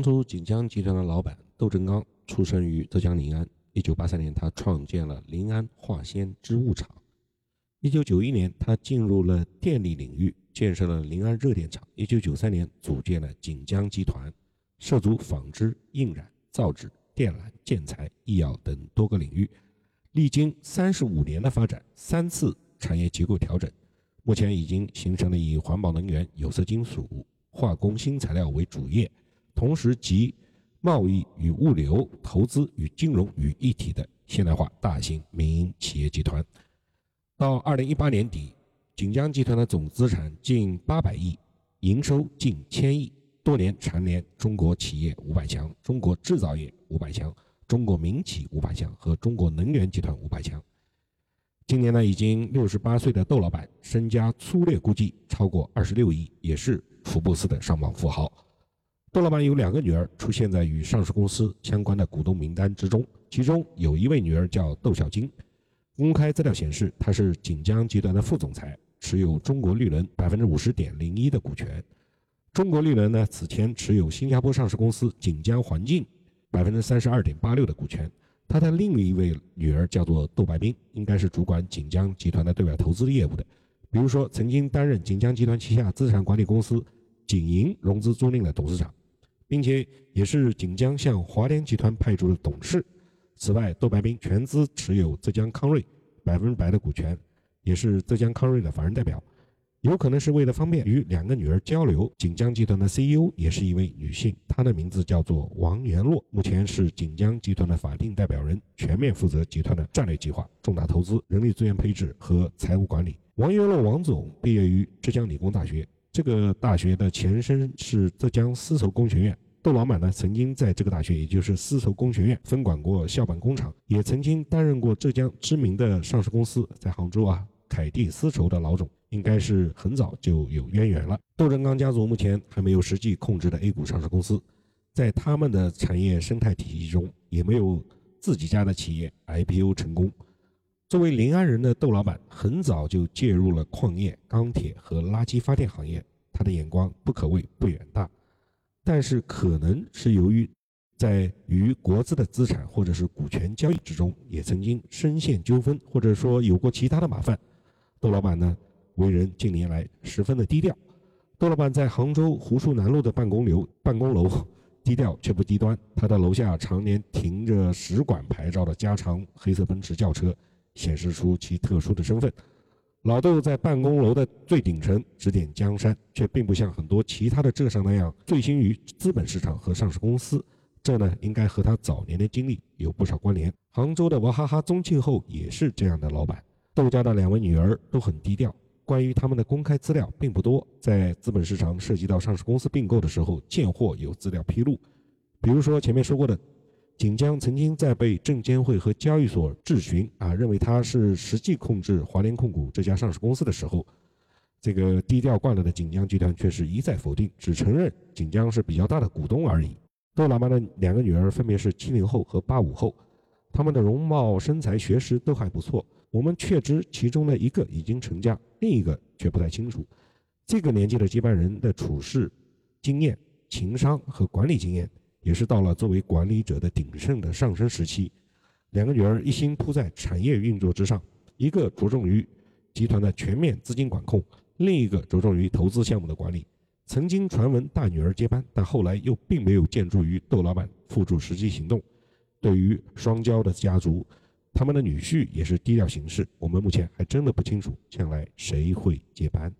杭州锦江集团的老板窦正刚出生于浙江临安。一九八三年，他创建了临安化纤织物厂。一九九一年，他进入了电力领域，建设了临安热电厂。一九九三年，组建了锦江集团，涉足纺织、印染、造纸、电缆、建材、医药等多个领域。历经三十五年的发展，三次产业结构调整，目前已经形成了以环保能源、有色金属、化工新材料为主业。同时集贸易与物流、投资与金融于一体的现代化大型民营企业集团。到二零一八年底，锦江集团的总资产近八百亿，营收近千亿，多年蝉联中国企业五百强、中国制造业五百强、中国民企五百强和中国能源集团五百强。今年呢，已经六十八岁的窦老板身家粗略估计超过二十六亿，也是福布斯的上榜富豪。窦老板有两个女儿出现在与上市公司相关的股东名单之中，其中有一位女儿叫窦小金。公开资料显示，她是锦江集团的副总裁，持有中国绿能百分之五十点零一的股权。中国绿能呢，此前持有新加坡上市公司锦江环境百分之三十二点八六的股权。他的另一位女儿叫做窦白冰，应该是主管锦江集团的对外投资业务的，比如说曾经担任锦江集团旗下资产管理公司锦银融资租赁的董事长。并且也是锦江向华联集团派驻的董事。此外，窦白冰全资持有浙江康瑞百分之百的股权，也是浙江康瑞的法人代表。有可能是为了方便与两个女儿交流，锦江集团的 CEO 也是一位女性，她的名字叫做王元洛，目前是锦江集团的法定代表人，全面负责集团的战略计划、重大投资、人力资源配置和财务管理。王元洛王总毕业于浙江理工大学。这个大学的前身是浙江丝绸工学院，窦老板呢曾经在这个大学，也就是丝绸工学院分管过校办工厂，也曾经担任过浙江知名的上市公司在杭州啊凯蒂丝绸的老总，应该是很早就有渊源了。窦正刚家族目前还没有实际控制的 A 股上市公司，在他们的产业生态体系中，也没有自己家的企业 IPO 成功。作为临安人的窦老板，很早就介入了矿业、钢铁和垃圾发电行业，他的眼光不可谓不远大。但是，可能是由于在与国资的资产或者是股权交易之中，也曾经深陷纠纷，或者说有过其他的麻烦。窦老板呢，为人近年来十分的低调。窦老板在杭州湖墅南路的办公楼，办公楼低调却不低端，他的楼下常年停着使馆牌照的加长黑色奔驰轿车。显示出其特殊的身份。老窦在办公楼的最顶层指点江山，却并不像很多其他的浙商那样醉心于资本市场和上市公司。这呢，应该和他早年的经历有不少关联。杭州的娃哈哈宗庆后也是这样的老板。窦家的两位女儿都很低调，关于他们的公开资料并不多。在资本市场涉及到上市公司并购的时候，见货有资料披露，比如说前面说过的。锦江曾经在被证监会和交易所质询啊，认为他是实际控制华联控股这家上市公司的时候，这个低调惯了的锦江集团却是一再否定，只承认锦江是比较大的股东而已。窦老板的两个女儿分别是七零后和八五后，他们的容貌、身材、学识都还不错。我们确知其中的一个已经成家，另一个却不太清楚。这个年纪的接班人的处事经验、情商和管理经验。也是到了作为管理者的鼎盛的上升时期，两个女儿一心扑在产业运作之上，一个着重于集团的全面资金管控，另一个着重于投资项目的管理。曾经传闻大女儿接班，但后来又并没有见诸于窦老板付诸实际行动。对于双骄的家族，他们的女婿也是低调行事。我们目前还真的不清楚将来谁会接班。